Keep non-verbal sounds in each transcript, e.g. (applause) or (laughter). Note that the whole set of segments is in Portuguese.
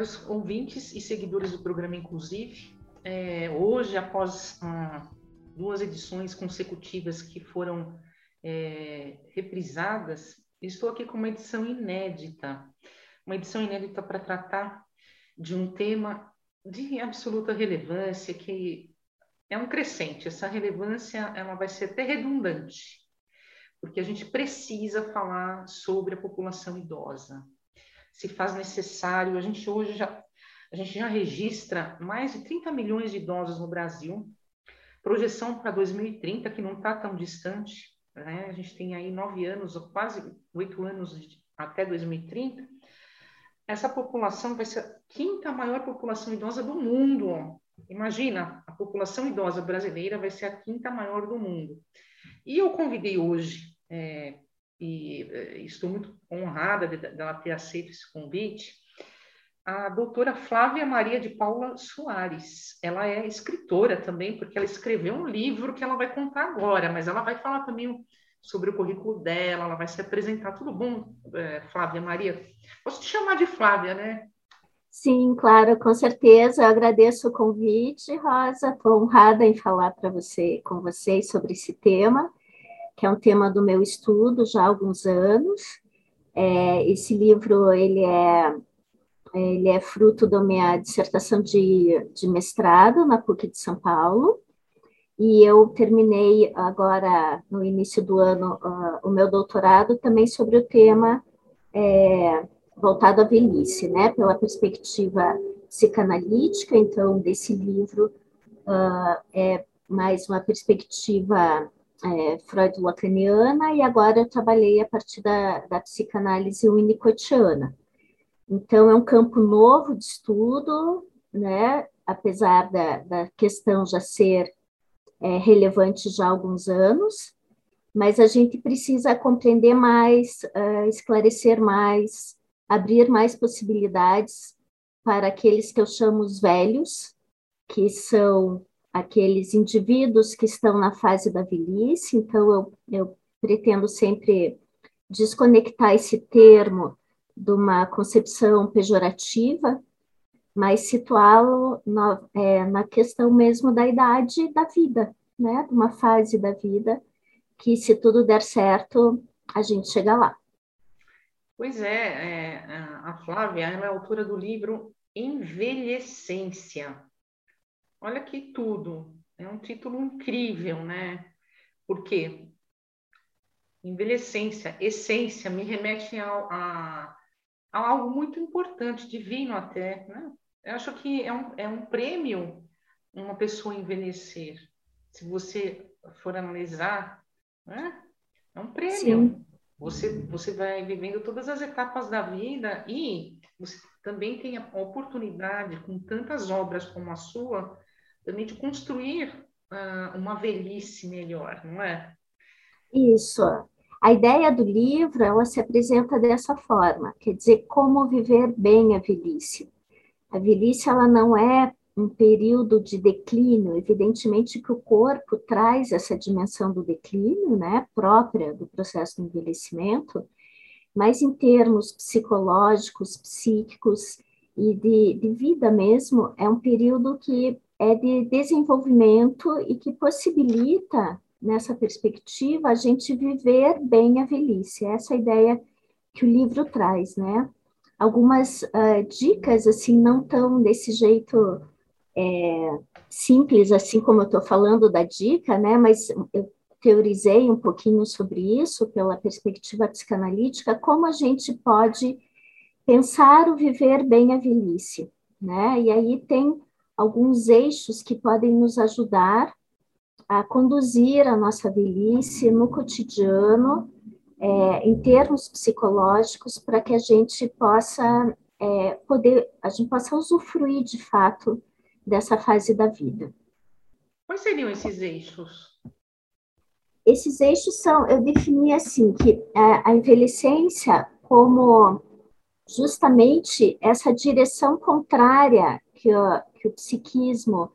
Caros ouvintes e seguidores do programa Inclusive, é, hoje, após ah, duas edições consecutivas que foram é, reprisadas, estou aqui com uma edição inédita, uma edição inédita para tratar de um tema de absoluta relevância que é um crescente. Essa relevância ela vai ser até redundante, porque a gente precisa falar sobre a população idosa se faz necessário. A gente hoje já, a gente já registra mais de 30 milhões de idosos no Brasil, projeção para 2030, que não está tão distante, né? a gente tem aí nove anos, ou quase oito anos de, até 2030. Essa população vai ser a quinta maior população idosa do mundo. Imagina, a população idosa brasileira vai ser a quinta maior do mundo. E eu convidei hoje é, e eh, estou muito honrada dela ter aceito esse convite, a doutora Flávia Maria de Paula Soares. Ela é escritora também, porque ela escreveu um livro que ela vai contar agora, mas ela vai falar também sobre o currículo dela, ela vai se apresentar. Tudo bom, eh, Flávia Maria? Posso te chamar de Flávia, né? Sim, claro, com certeza. Eu agradeço o convite, Rosa. Estou honrada em falar para você, com vocês sobre esse tema que é um tema do meu estudo já há alguns anos. É, esse livro ele é ele é fruto da minha dissertação de, de mestrado na PUC de São Paulo e eu terminei agora no início do ano uh, o meu doutorado também sobre o tema é, voltado à velhice, né, pela perspectiva psicanalítica. Então, desse livro uh, é mais uma perspectiva é, freud-lacaniana e agora eu trabalhei a partir da, da psicanálise winnicottiana. Então, é um campo novo de estudo, né? apesar da, da questão já ser é, relevante já há alguns anos, mas a gente precisa compreender mais, uh, esclarecer mais, abrir mais possibilidades para aqueles que eu chamo os velhos, que são aqueles indivíduos que estão na fase da velhice, então eu, eu pretendo sempre desconectar esse termo de uma concepção pejorativa, mas situá-lo na, é, na questão mesmo da idade da vida, né? De uma fase da vida que, se tudo der certo, a gente chega lá. Pois é, é a Flávia é a autora do livro Envelhecência, Olha que tudo. É um título incrível, né? Porque envelhecência, essência, me remete a, a, a, algo muito importante, divino até. Né? Eu acho que é um, é um prêmio uma pessoa envelhecer. Se você for analisar, né? é um prêmio. Sim. Você, você vai vivendo todas as etapas da vida e você também tem a oportunidade, com tantas obras como a sua, também de construir uh, uma velhice melhor, não é? Isso. A ideia do livro, ela se apresenta dessa forma, quer dizer, como viver bem a velhice. A velhice, ela não é um período de declínio, evidentemente que o corpo traz essa dimensão do declínio, né, própria do processo do envelhecimento, mas em termos psicológicos, psíquicos e de, de vida mesmo, é um período que é de desenvolvimento e que possibilita, nessa perspectiva, a gente viver bem a velhice. Essa é a ideia que o livro traz, né? Algumas uh, dicas, assim, não tão desse jeito é, simples, assim como eu estou falando da dica, né? Mas eu teorizei um pouquinho sobre isso pela perspectiva psicanalítica, como a gente pode pensar o viver bem a velhice, né? E aí tem alguns eixos que podem nos ajudar a conduzir a nossa velhice no cotidiano, é, em termos psicológicos, para que a gente possa é, poder, a gente possa usufruir de fato dessa fase da vida. Quais seriam esses eixos? Esses eixos são, eu defini assim, que é, a envelhecência como justamente essa direção contrária que que o psiquismo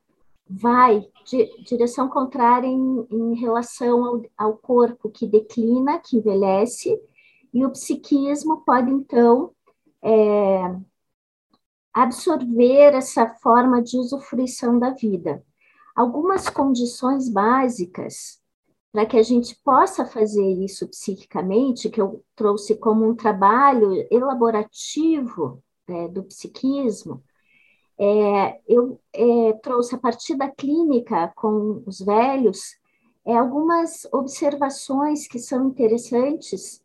vai, de, direção contrária em, em relação ao, ao corpo que declina, que envelhece, e o psiquismo pode, então, é, absorver essa forma de usufruição da vida. Algumas condições básicas para que a gente possa fazer isso psiquicamente, que eu trouxe como um trabalho elaborativo né, do psiquismo, é, eu é, trouxe a partir da clínica com os velhos é, algumas observações que são interessantes.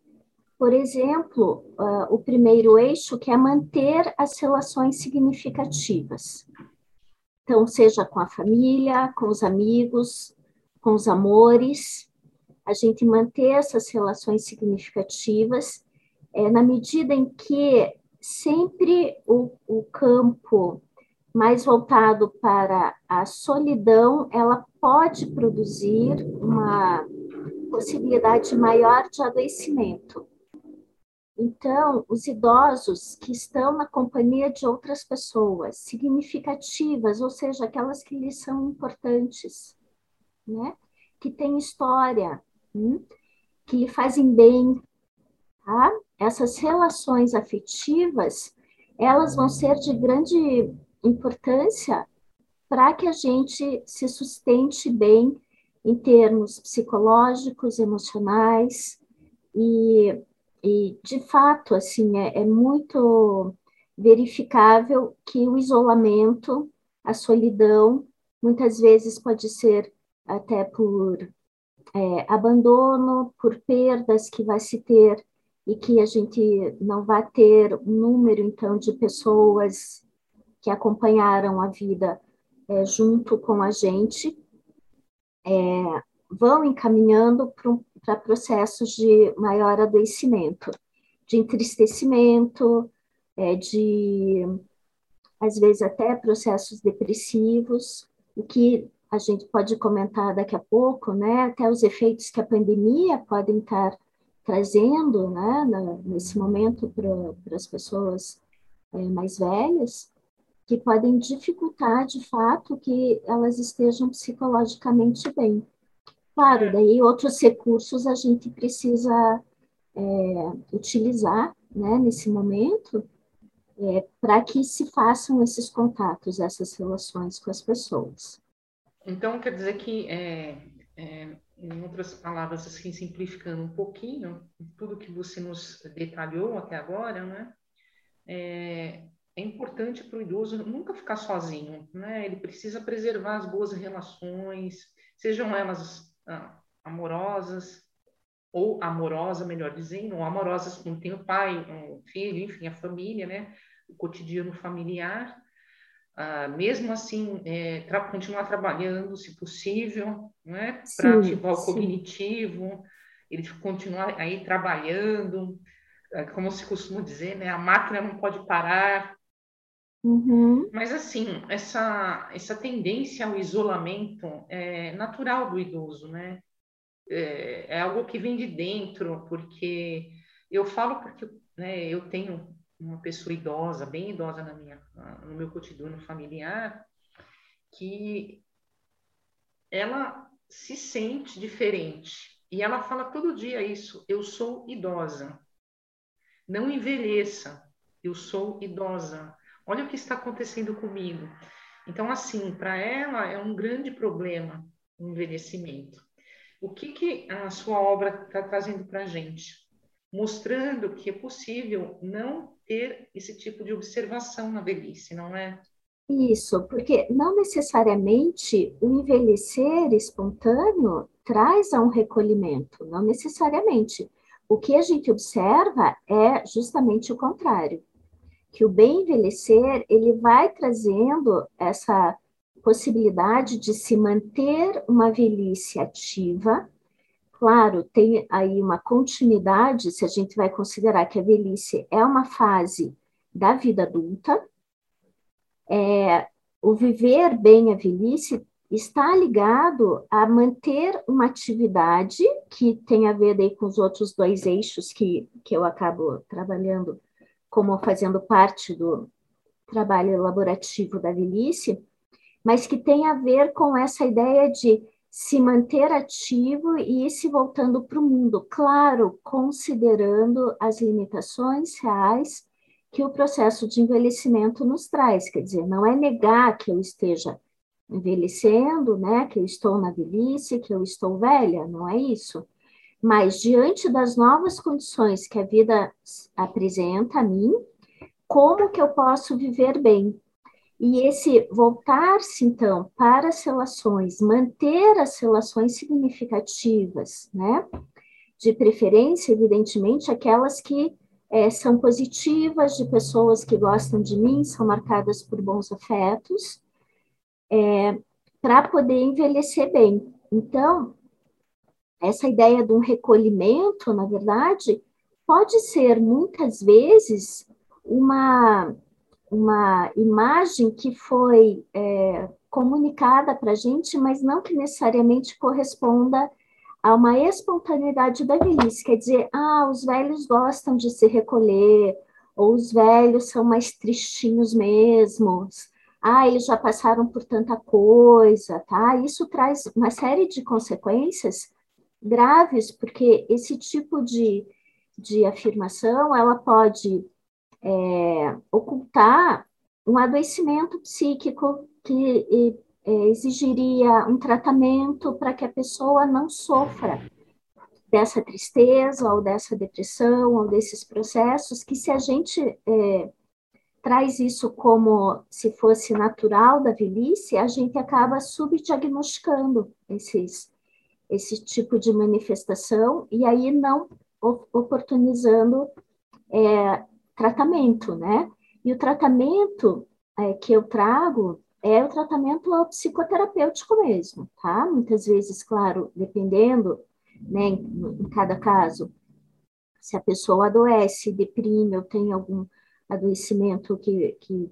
Por exemplo, uh, o primeiro eixo, que é manter as relações significativas. Então, seja com a família, com os amigos, com os amores, a gente manter essas relações significativas, é, na medida em que sempre o, o campo mais voltado para a solidão, ela pode produzir uma possibilidade maior de adoecimento. Então, os idosos que estão na companhia de outras pessoas significativas, ou seja, aquelas que lhes são importantes, né? que têm história, hum? que lhe fazem bem, tá? essas relações afetivas, elas vão ser de grande importância para que a gente se sustente bem em termos psicológicos, emocionais e, e de fato, assim, é, é muito verificável que o isolamento, a solidão, muitas vezes pode ser até por é, abandono, por perdas que vai se ter e que a gente não vai ter um número, então, de pessoas que acompanharam a vida é, junto com a gente, é, vão encaminhando para processos de maior adoecimento, de entristecimento, é, de, às vezes, até processos depressivos, o que a gente pode comentar daqui a pouco, né, até os efeitos que a pandemia podem estar trazendo, né, nesse momento para as pessoas é, mais velhas, que podem dificultar, de fato, que elas estejam psicologicamente bem. Claro, é. daí outros recursos a gente precisa é, utilizar, né, nesse momento, é, para que se façam esses contatos, essas relações com as pessoas. Então, quer dizer que, é, é, em outras palavras, assim, simplificando um pouquinho, tudo que você nos detalhou até agora, né? É, é importante para o idoso nunca ficar sozinho, né? Ele precisa preservar as boas relações, sejam elas ah, amorosas ou amorosa, melhor dizendo, ou amorosas quando tem o pai, o filho, enfim, a família, né? O cotidiano familiar. Ah, mesmo assim, é, tra continuar trabalhando, se possível, né? Para ativar o cognitivo, ele continuar aí trabalhando, ah, como se costuma dizer, né? A máquina não pode parar, Uhum. Mas, assim, essa, essa tendência ao isolamento é natural do idoso, né? É, é algo que vem de dentro, porque eu falo porque né, eu tenho uma pessoa idosa, bem idosa na minha, no meu cotidiano familiar, que ela se sente diferente. E ela fala todo dia isso: eu sou idosa. Não envelheça, eu sou idosa. Olha o que está acontecendo comigo. Então, assim, para ela é um grande problema o envelhecimento. O que, que a sua obra está trazendo para a gente? Mostrando que é possível não ter esse tipo de observação na velhice, não é? Isso, porque não necessariamente o envelhecer espontâneo traz a um recolhimento, não necessariamente. O que a gente observa é justamente o contrário que o bem envelhecer ele vai trazendo essa possibilidade de se manter uma velhice ativa. Claro, tem aí uma continuidade, se a gente vai considerar que a velhice é uma fase da vida adulta. É, o viver bem a velhice está ligado a manter uma atividade que tem a ver aí com os outros dois eixos que, que eu acabo trabalhando como fazendo parte do trabalho elaborativo da velhice, mas que tem a ver com essa ideia de se manter ativo e ir se voltando para o mundo, claro, considerando as limitações reais que o processo de envelhecimento nos traz. Quer dizer, não é negar que eu esteja envelhecendo, né, que eu estou na velhice, que eu estou velha, não é isso. Mas diante das novas condições que a vida apresenta a mim, como que eu posso viver bem? E esse voltar-se, então, para as relações, manter as relações significativas, né? De preferência, evidentemente, aquelas que é, são positivas, de pessoas que gostam de mim, são marcadas por bons afetos, é, para poder envelhecer bem. Então, essa ideia de um recolhimento, na verdade, pode ser muitas vezes uma uma imagem que foi é, comunicada para a gente, mas não que necessariamente corresponda a uma espontaneidade da velhice. Quer dizer, ah, os velhos gostam de se recolher, ou os velhos são mais tristinhos mesmo. Ah, eles já passaram por tanta coisa, tá? Isso traz uma série de consequências graves, porque esse tipo de, de afirmação, ela pode é, ocultar um adoecimento psíquico que é, exigiria um tratamento para que a pessoa não sofra dessa tristeza ou dessa depressão ou desses processos que se a gente é, traz isso como se fosse natural da velhice, a gente acaba subdiagnosticando esses, esse tipo de manifestação e aí não oportunizando é, tratamento, né? E o tratamento é, que eu trago é o tratamento psicoterapêutico mesmo, tá? Muitas vezes, claro, dependendo, né, em, cada caso, se a pessoa adoece, deprime ou tem algum adoecimento que, que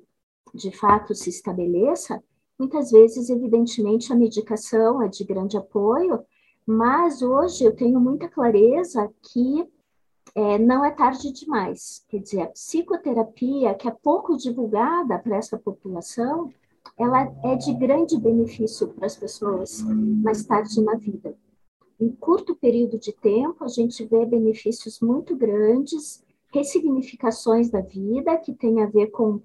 de fato se estabeleça, muitas vezes, evidentemente, a medicação é de grande apoio, mas hoje eu tenho muita clareza que é, não é tarde demais. Quer dizer, a psicoterapia, que é pouco divulgada para essa população, ela é de grande benefício para as pessoas mais tarde na vida. Em curto período de tempo, a gente vê benefícios muito grandes, ressignificações da vida, que tem a ver com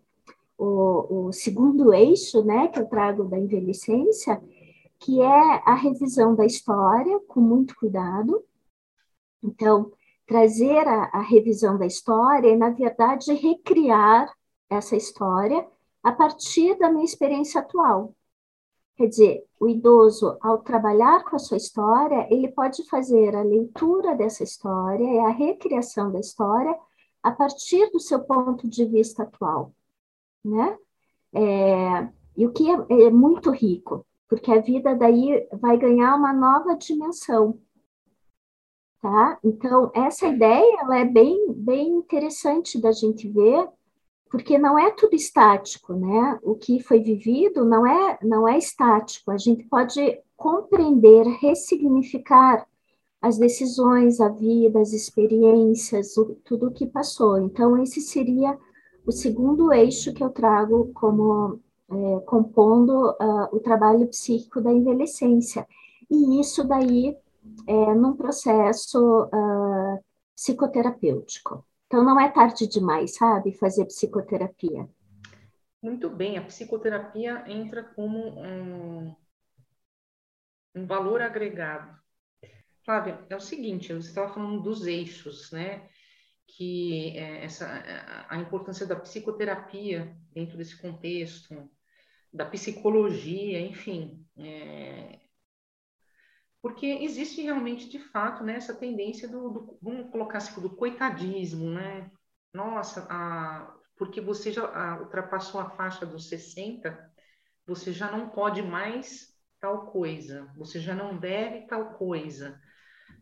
o, o segundo eixo, né, que eu trago da envelhecência, que é a revisão da história com muito cuidado. Então, trazer a, a revisão da história e, na verdade, recriar essa história a partir da minha experiência atual. Quer dizer, o idoso, ao trabalhar com a sua história, ele pode fazer a leitura dessa história e a recriação da história a partir do seu ponto de vista atual, né? É, e o que é, é muito rico, porque a vida daí vai ganhar uma nova dimensão, tá? Então, essa ideia ela é bem, bem interessante da gente ver, porque não é tudo estático, né? O que foi vivido não é, não é estático. A gente pode compreender, ressignificar as decisões, a vida, as experiências, o, tudo o que passou. Então, esse seria o segundo eixo que eu trago como é, compondo uh, o trabalho psíquico da envelhecência. E isso daí é, num processo uh, psicoterapêutico. Então, não é tarde demais, sabe, fazer psicoterapia. Muito bem, a psicoterapia entra como um, um valor agregado. Flávia, é o seguinte, você estava falando dos eixos, né? Que é, essa, a importância da psicoterapia dentro desse contexto, da psicologia, enfim, é, porque existe realmente, de fato, né, essa tendência do, do, vamos colocar assim, do coitadismo, né? Nossa, a, porque você já a, ultrapassou a faixa dos 60, você já não pode mais tal coisa, você já não deve tal coisa.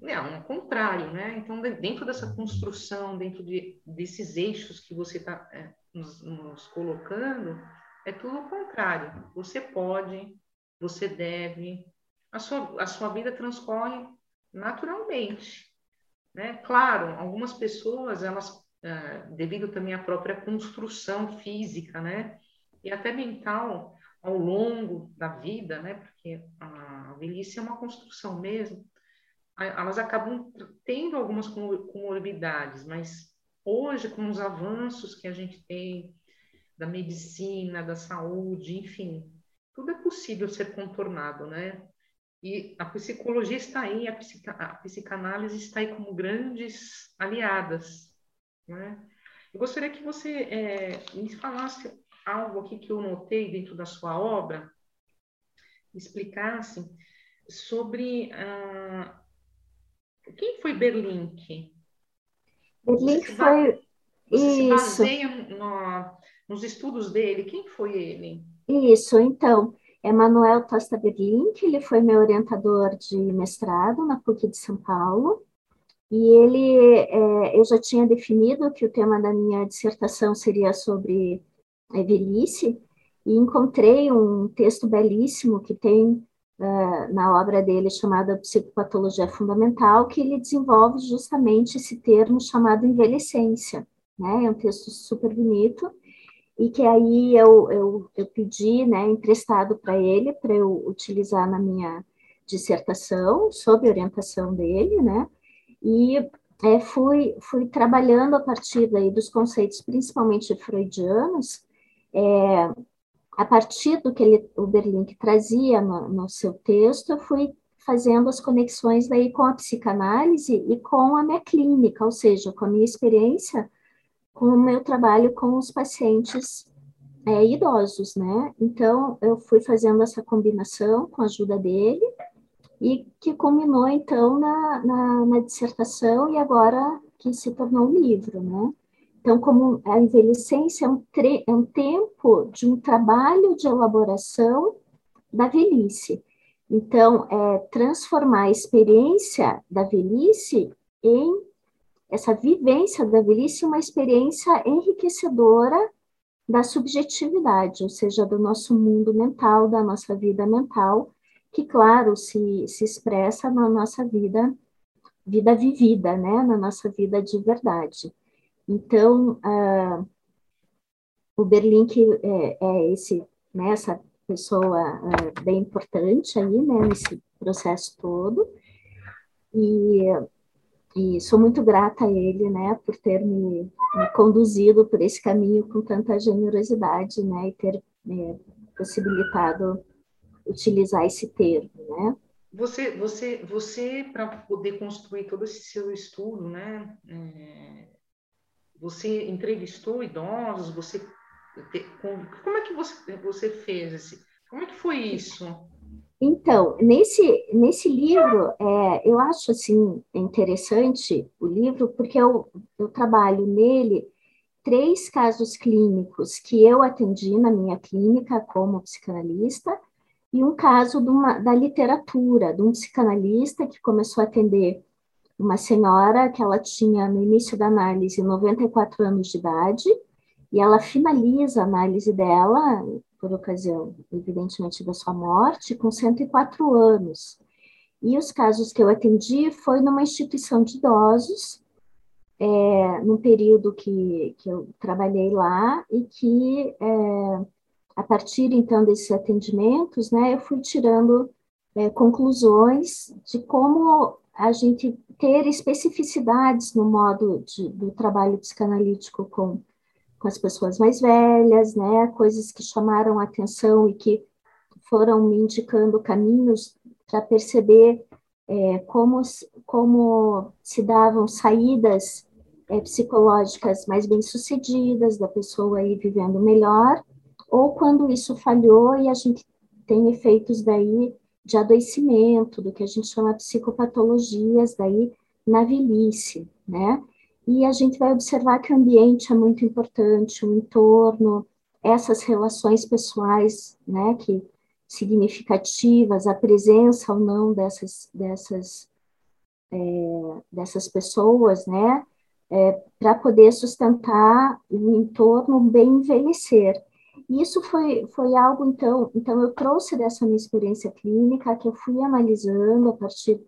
Não, ao contrário, né? Então, dentro dessa construção, dentro de, desses eixos que você está é, nos, nos colocando é tudo o contrário. Você pode, você deve, a sua, a sua vida transcorre naturalmente. Né? Claro, algumas pessoas, elas, é, devido também à própria construção física, né? E até mental, ao longo da vida, né? Porque a velhice é uma construção mesmo, elas acabam tendo algumas comorbidades, mas hoje, com os avanços que a gente tem da medicina, da saúde, enfim, tudo é possível ser contornado, né? E a psicologia está aí, a, psica, a psicanálise está aí como grandes aliadas, né? Eu gostaria que você é, me falasse algo aqui que eu notei dentro da sua obra, explicasse sobre ah, quem foi Berlink? Berlink foi isso. se baseia no, nos estudos dele. Quem foi ele? Isso, então, Emanuel Tosta Berlink, ele foi meu orientador de mestrado na PUC de São Paulo, e ele, é, eu já tinha definido que o tema da minha dissertação seria sobre é, velhice, e encontrei um texto belíssimo que tem uh, na obra dele chamada Psicopatologia Fundamental, que ele desenvolve justamente esse termo chamado envelhecência, né? É um texto super bonito, e que aí eu, eu, eu pedi, né, emprestado para ele, para eu utilizar na minha dissertação, sob orientação dele, né, e é, fui, fui trabalhando a partir daí dos conceitos, principalmente freudianos, é, a partir do que ele, o Berlink trazia no, no seu texto, eu fui fazendo as conexões daí com a psicanálise e com a minha clínica, ou seja, com a minha experiência com o meu trabalho com os pacientes é, idosos, né? Então, eu fui fazendo essa combinação com a ajuda dele e que culminou, então, na, na, na dissertação e agora que se tornou um livro, né? Então, como a envelhecência é um, é um tempo de um trabalho de elaboração da velhice. Então, é transformar a experiência da velhice em essa vivência da velhice uma experiência enriquecedora da subjetividade, ou seja, do nosso mundo mental, da nossa vida mental, que, claro, se, se expressa na nossa vida, vida vivida, né, na nossa vida de verdade. Então, uh, o Berlink é, é esse, né, essa pessoa uh, bem importante aí, né, nesse processo todo, e e sou muito grata a ele, né, por ter me, me conduzido por esse caminho com tanta generosidade, né, e ter é, possibilitado utilizar esse termo, né. Você, você, você para poder construir todo esse seu estudo, né, é, você entrevistou idosos, você como é que você, você fez esse, como é que foi isso? Então, nesse, nesse livro, é, eu acho assim interessante o livro, porque eu, eu trabalho nele três casos clínicos que eu atendi na minha clínica como psicanalista, e um caso uma, da literatura, de um psicanalista que começou a atender uma senhora que ela tinha, no início da análise, 94 anos de idade, e ela finaliza a análise dela por ocasião, evidentemente, da sua morte, com 104 anos. E os casos que eu atendi foi numa instituição de idosos, é, num período que, que eu trabalhei lá, e que, é, a partir, então, desses atendimentos, né, eu fui tirando é, conclusões de como a gente ter especificidades no modo de, do trabalho psicanalítico com com as pessoas mais velhas, né? Coisas que chamaram a atenção e que foram me indicando caminhos para perceber é, como, como se davam saídas é, psicológicas mais bem-sucedidas, da pessoa aí vivendo melhor, ou quando isso falhou e a gente tem efeitos daí de adoecimento, do que a gente chama psicopatologias daí na velhice, né? E a gente vai observar que o ambiente é muito importante, o entorno, essas relações pessoais, né, que significativas, a presença ou não dessas, dessas, é, dessas pessoas, né, é, para poder sustentar o entorno bem envelhecer. Isso foi, foi algo, então, então eu trouxe dessa minha experiência clínica, que eu fui analisando a partir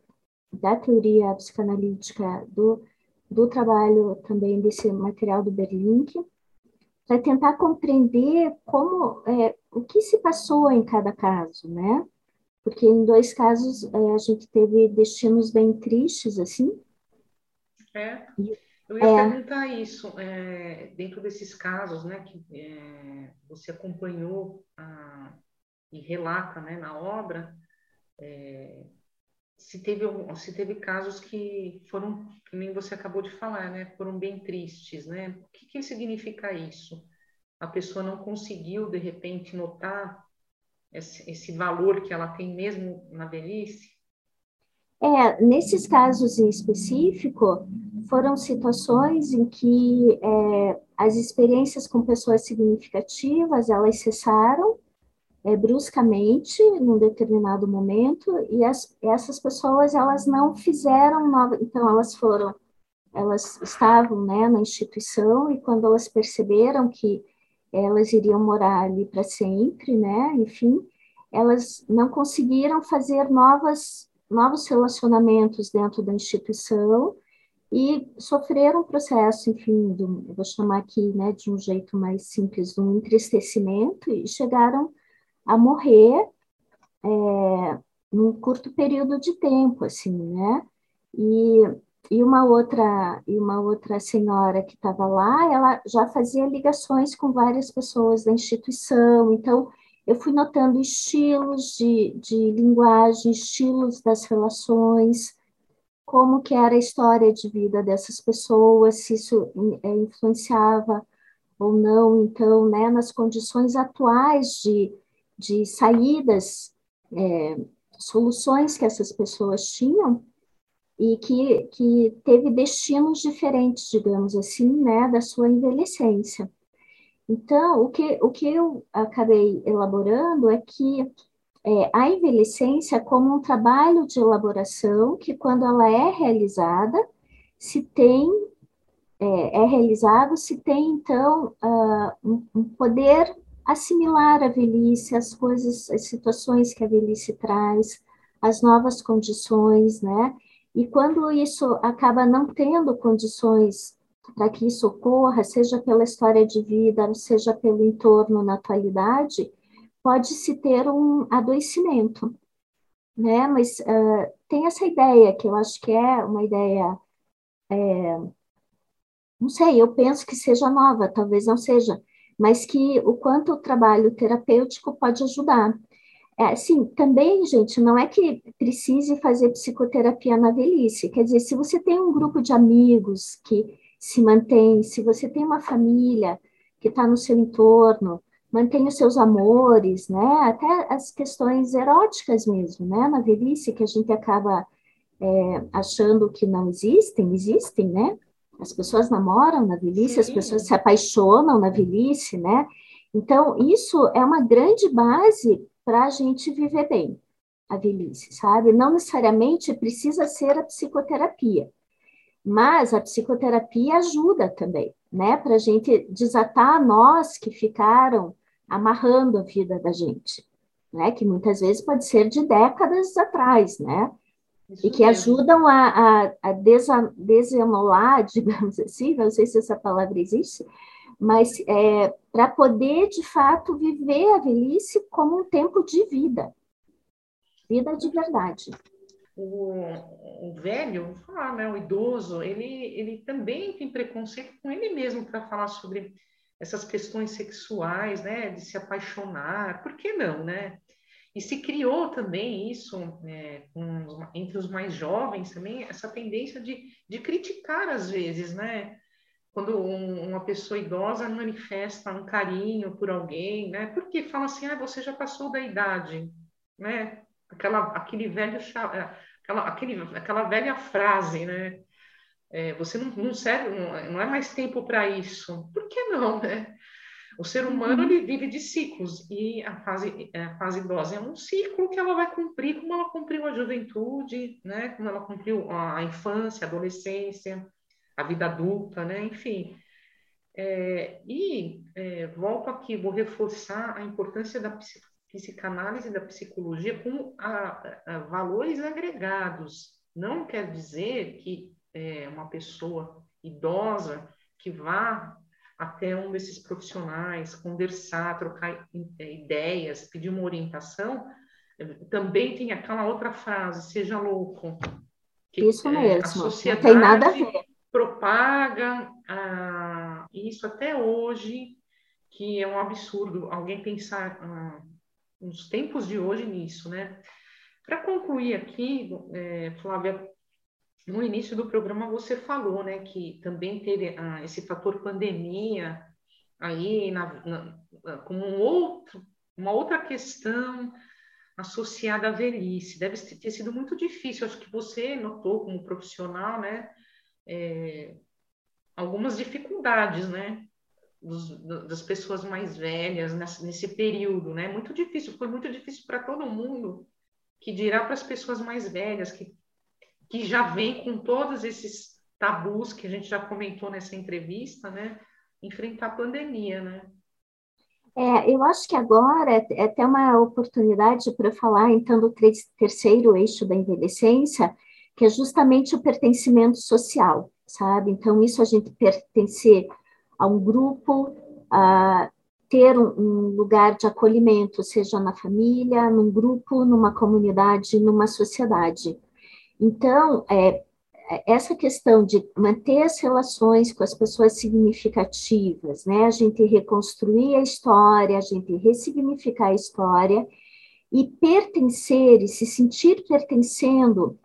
da teoria psicanalítica do, do trabalho também desse material do Berlink, para tentar compreender como, é, o que se passou em cada caso, né? Porque em dois casos é, a gente teve destinos bem tristes, assim. É. Eu ia é. perguntar isso, é, dentro desses casos, né, que é, você acompanhou a, e relata, né, na obra, é, se teve se teve casos que foram, que nem você acabou de falar, né, foram bem tristes, né? O que, que significa isso? A pessoa não conseguiu de repente notar esse, esse valor que ela tem mesmo na velhice? É, nesses casos em específico, foram situações em que é, as experiências com pessoas significativas, elas cessaram é, bruscamente num determinado momento e as, essas pessoas, elas não fizeram nova, então elas foram, elas estavam né, na instituição e quando elas perceberam que elas iriam morar ali para sempre, né, enfim, elas não conseguiram fazer novas novos relacionamentos dentro da instituição e sofreram um processo, enfim, do, eu vou chamar aqui, né, de um jeito mais simples, um entristecimento e chegaram a morrer é, num curto período de tempo, assim, né? E, e uma outra e uma outra senhora que estava lá, ela já fazia ligações com várias pessoas da instituição, então eu fui notando estilos de, de linguagem, estilos das relações, como que era a história de vida dessas pessoas, se isso é, influenciava ou não, então, né, nas condições atuais de, de saídas, é, soluções que essas pessoas tinham, e que, que teve destinos diferentes, digamos assim, né, da sua envelhecência. Então, o que, o que eu acabei elaborando é que é, a envelhecência como um trabalho de elaboração que, quando ela é realizada, se tem, é, é realizado, se tem, então, uh, um, um poder assimilar a velhice, as coisas, as situações que a velhice traz, as novas condições, né? E quando isso acaba não tendo condições para que isso ocorra, seja pela história de vida, seja pelo entorno na atualidade, pode-se ter um adoecimento, né? Mas uh, tem essa ideia, que eu acho que é uma ideia, é, não sei, eu penso que seja nova, talvez não seja, mas que o quanto o trabalho terapêutico pode ajudar. É, sim, também, gente, não é que precise fazer psicoterapia na velhice. Quer dizer, se você tem um grupo de amigos que se mantém, se você tem uma família que está no seu entorno, mantém os seus amores, né? Até as questões eróticas mesmo, né? Na velhice que a gente acaba é, achando que não existem, existem, né? As pessoas namoram na velhice, Sim. as pessoas se apaixonam na velhice, né? Então, isso é uma grande base para a gente viver bem, a velhice, sabe? Não necessariamente precisa ser a psicoterapia. Mas a psicoterapia ajuda também, né? Para a gente desatar nós que ficaram amarrando a vida da gente, né? Que muitas vezes pode ser de décadas atrás, né? Isso e que mesmo. ajudam a, a, a desemolar, (laughs) digamos assim, não sei se essa palavra existe, mas é, para poder, de fato, viver a velhice como um tempo de vida, vida de verdade o, o velho, falar, né, o idoso, ele, ele também tem preconceito com ele mesmo para falar sobre essas questões sexuais, né, de se apaixonar, por que não, né? E se criou também isso é, com, entre os mais jovens também, essa tendência de, de criticar às vezes, né? Quando um, uma pessoa idosa manifesta um carinho por alguém, né? Porque fala assim, ah, você já passou da idade, né? aquela, aquele velho, é, aquela, aquele, aquela velha frase, né? É, você não, não serve, não, não é mais tempo para isso. Por que não, né? O ser humano uhum. ele vive de ciclos e a fase, a fase idosa é um ciclo que ela vai cumprir como ela cumpriu a juventude, né? Como ela cumpriu a infância, a adolescência, a vida adulta, né? Enfim. É, e é, volto aqui, vou reforçar a importância da psicanálise e da psicologia como a, a valores agregados. Não quer dizer que é, uma pessoa idosa que vá até um desses profissionais, conversar, trocar é, ideias, pedir uma orientação, também tem aquela outra frase, seja louco. Que, isso mesmo, é, a sociedade não tem nada a ver. propaga ah, isso até hoje, que é um absurdo alguém pensar ah, nos tempos de hoje nisso, né? Para concluir aqui, é, Flávia, no início do programa você falou, né, que também teve ah, esse fator pandemia aí na, na, como um outro, uma outra questão associada à velhice. Deve ter sido muito difícil. Acho que você notou como profissional, né, é, algumas dificuldades, né, dos, das pessoas mais velhas nesse, nesse período, né? Muito difícil. Foi muito difícil para todo mundo. Que dirá para as pessoas mais velhas que que já vem com todos esses tabus que a gente já comentou nessa entrevista, né? Enfrentar a pandemia, né? É, eu acho que agora é, é até uma oportunidade para falar, então, do terceiro eixo da envelhecência, que é justamente o pertencimento social, sabe? Então, isso a gente pertencer a um grupo, a ter um, um lugar de acolhimento, seja na família, num grupo, numa comunidade, numa sociedade. Então, é, essa questão de manter as relações com as pessoas significativas, né? A gente reconstruir a história, a gente ressignificar a história e pertencer e se sentir pertencendo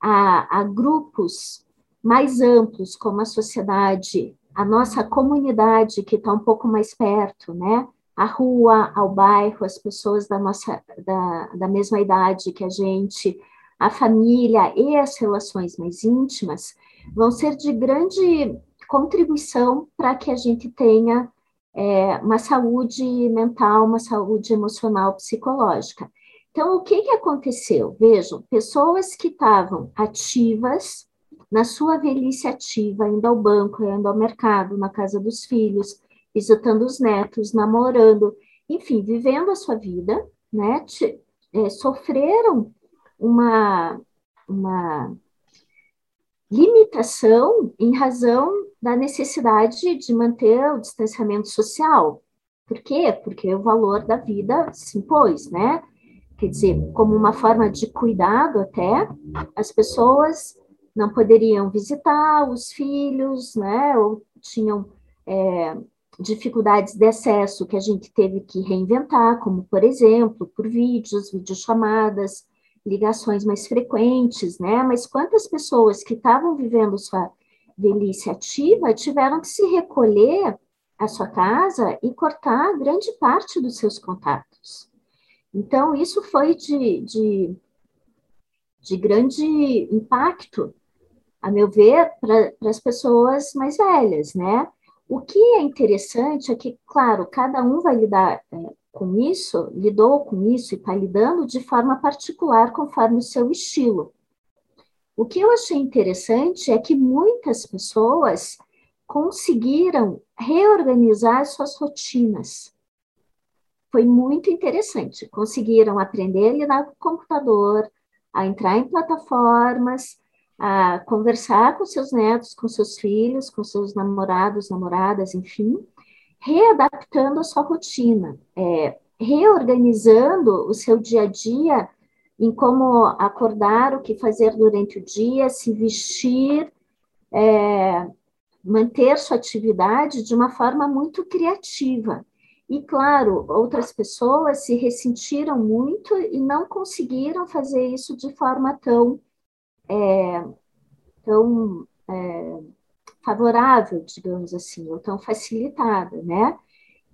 a, a grupos mais amplos, como a sociedade, a nossa comunidade que está um pouco mais perto, né? A rua, ao bairro, as pessoas da nossa da, da mesma idade que a gente, a família e as relações mais íntimas vão ser de grande contribuição para que a gente tenha é, uma saúde mental, uma saúde emocional, psicológica. Então, o que, que aconteceu? Vejam, pessoas que estavam ativas, na sua velhice ativa, indo ao banco, indo ao mercado, na casa dos filhos, visitando os netos, namorando, enfim, vivendo a sua vida, né? É, sofreram uma, uma limitação em razão da necessidade de manter o distanciamento social. Por quê? Porque o valor da vida se impôs, né? Quer dizer, como uma forma de cuidado até, as pessoas não poderiam visitar os filhos, né? Ou tinham é, dificuldades de acesso que a gente teve que reinventar, como, por exemplo, por vídeos, videochamadas, ligações mais frequentes, né? Mas quantas pessoas que estavam vivendo sua velhice ativa tiveram que se recolher à sua casa e cortar grande parte dos seus contatos. Então, isso foi de, de, de grande impacto, a meu ver, para as pessoas mais velhas, né? O que é interessante é que, claro, cada um vai lidar é, com isso, lidou com isso e está lidando de forma particular, conforme o seu estilo. O que eu achei interessante é que muitas pessoas conseguiram reorganizar suas rotinas. Foi muito interessante. Conseguiram aprender a lidar com o computador, a entrar em plataformas, a conversar com seus netos, com seus filhos, com seus namorados, namoradas, enfim, readaptando a sua rotina, é, reorganizando o seu dia a dia em como acordar, o que fazer durante o dia, se vestir, é, manter sua atividade de uma forma muito criativa. E, claro, outras pessoas se ressentiram muito e não conseguiram fazer isso de forma tão, é, tão é, favorável, digamos assim, ou tão facilitada, né?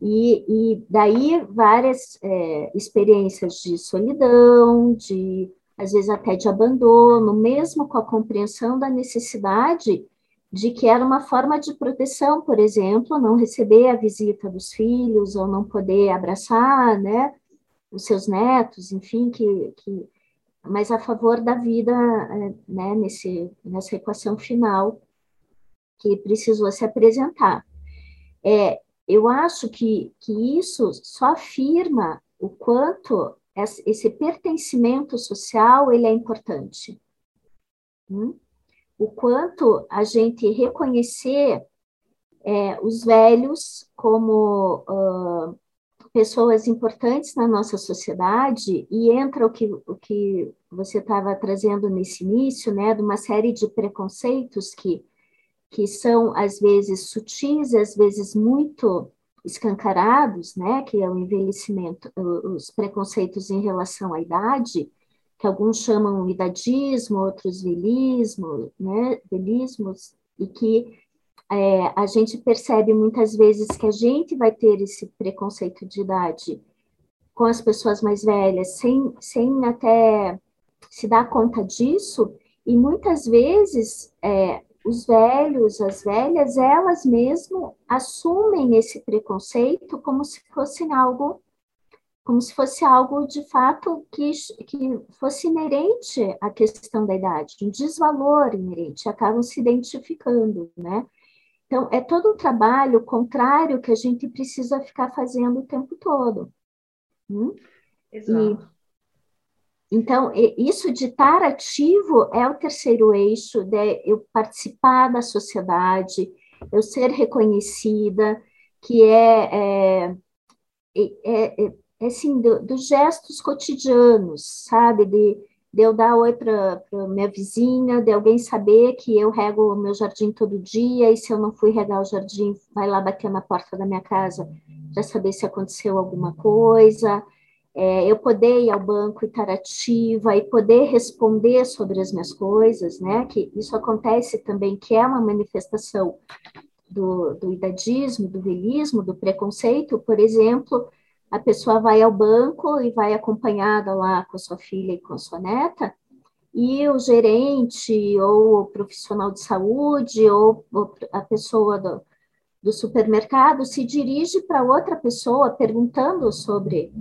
E, e daí várias é, experiências de solidão, de às vezes até de abandono, mesmo com a compreensão da necessidade de que era uma forma de proteção, por exemplo, não receber a visita dos filhos ou não poder abraçar, né, os seus netos, enfim, que, que mas a favor da vida, é, né, nesse, nessa equação final que precisou se apresentar. É, eu acho que, que isso só afirma o quanto esse pertencimento social ele é importante. Hum? O quanto a gente reconhecer é, os velhos como uh, pessoas importantes na nossa sociedade e entra o que, o que você estava trazendo nesse início, né, de uma série de preconceitos que, que são às vezes sutis, às vezes muito escancarados, né, que é o envelhecimento, os preconceitos em relação à idade, que alguns chamam idadismo, outros velismo, né, velismos, e que é, a gente percebe muitas vezes que a gente vai ter esse preconceito de idade com as pessoas mais velhas, sem, sem até se dar conta disso, e muitas vezes é, os velhos, as velhas, elas mesmo assumem esse preconceito como se fosse algo como se fosse algo de fato que, que fosse inerente à questão da idade, um desvalor inerente, acabam se identificando, né? Então, é todo um trabalho contrário que a gente precisa ficar fazendo o tempo todo. Hum? Exato. E, então, isso de estar ativo é o terceiro eixo, de eu participar da sociedade, eu ser reconhecida, que é, é, é, é, é assim, do, dos gestos cotidianos, sabe? De, de eu dar oi para minha vizinha, de alguém saber que eu rego o meu jardim todo dia, e se eu não fui regar o jardim, vai lá bater na porta da minha casa para saber se aconteceu alguma coisa, é, eu poder ir ao banco e estar ativa e poder responder sobre as minhas coisas, né? Que isso acontece também, que é uma manifestação do, do idadismo, do velismo, do preconceito, por exemplo, a pessoa vai ao banco e vai acompanhada lá com a sua filha e com a sua neta, e o gerente ou o profissional de saúde ou a pessoa do, do supermercado se dirige para outra pessoa perguntando sobre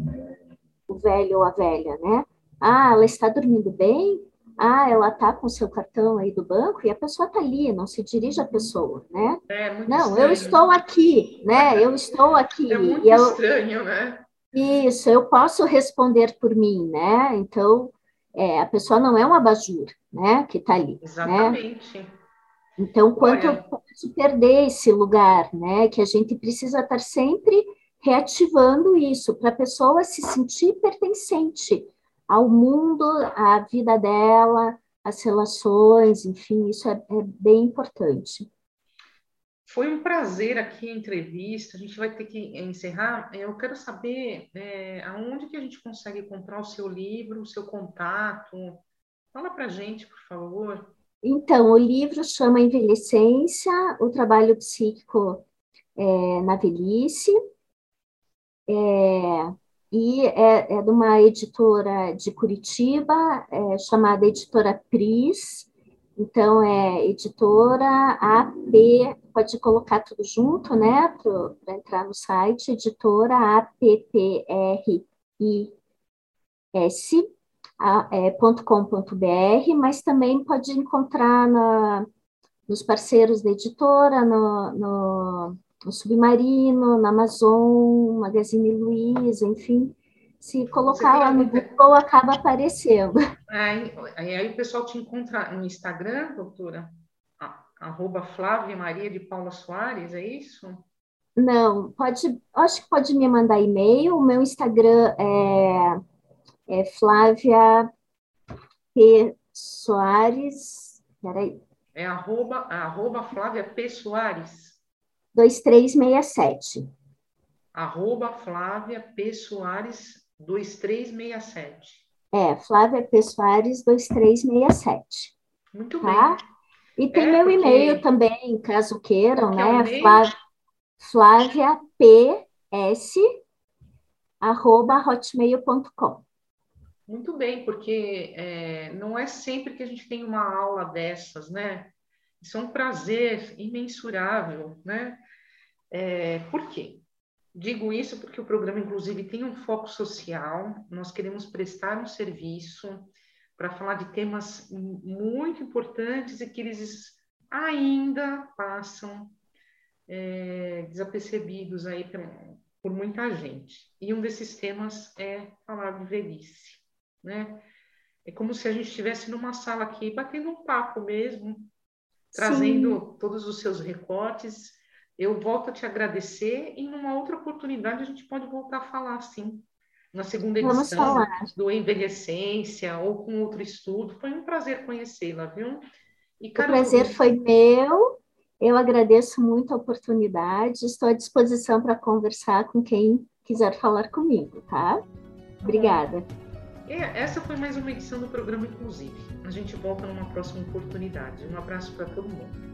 o velho ou a velha, né? Ah, ela está dormindo bem? Ah, ela está com seu cartão aí do banco e a pessoa está ali, não se dirige à pessoa, né? É, não, estranho. eu estou aqui, né? Eu estou aqui. (laughs) É muito eu, estranho, né? Isso, eu posso responder por mim, né? Então, é, a pessoa não é um abajur, né? Que está ali. Né? Exatamente. Né? Então, quanto Olha... eu posso perder esse lugar, né? Que a gente precisa estar sempre reativando isso, para a pessoa se sentir pertencente ao mundo, à vida dela, às relações, enfim, isso é, é bem importante. Foi um prazer aqui a entrevista. A gente vai ter que encerrar. Eu quero saber é, aonde que a gente consegue comprar o seu livro, o seu contato. Fala para gente, por favor. Então, o livro chama Envelhecência, o trabalho psíquico é, na velhice. É, e é, é, de uma editora de Curitiba, é, chamada Editora Pris. Então, é editora AP, pode colocar tudo junto, né, para entrar no site, editora apris.com.br, é, mas também pode encontrar na, nos parceiros da editora, no, no Submarino, na Amazon, Magazine Luiza, enfim, se colocar lá no Google, acaba aparecendo. Aí, aí o pessoal te encontra no Instagram, doutora? Arroba Flávia Maria de Paula Soares, é isso? Não, pode, acho que pode me mandar e-mail. O meu Instagram é, é Flávia P. Soares. Peraí. É arroba, arroba Flávia P. Soares. 2367. Arroba Flávia P. Soares 2367. É, Flávia Pessoares 2367. Muito tá? bem. E tem é meu porque... e-mail também, caso queiram, que né? É Flávia, Flávia PS arroba hotmail.com. Muito bem, porque é, não é sempre que a gente tem uma aula dessas, né? Isso é um prazer imensurável, né? É, por quê? Digo isso porque o programa, inclusive, tem um foco social. Nós queremos prestar um serviço para falar de temas muito importantes e que eles ainda passam é, desapercebidos aí por, por muita gente. E um desses temas é falar de velhice, né? É como se a gente estivesse numa sala aqui, batendo um papo mesmo, trazendo Sim. todos os seus recortes. Eu volto a te agradecer e numa outra oportunidade a gente pode voltar a falar, sim. Na segunda edição do Envelhecência ou com outro estudo. Foi um prazer conhecê-la, viu? E, o prazer foi meu. Eu agradeço muito a oportunidade. Estou à disposição para conversar com quem quiser falar comigo, tá? Obrigada. Essa foi mais uma edição do programa Inclusive. A gente volta numa próxima oportunidade. Um abraço para todo mundo.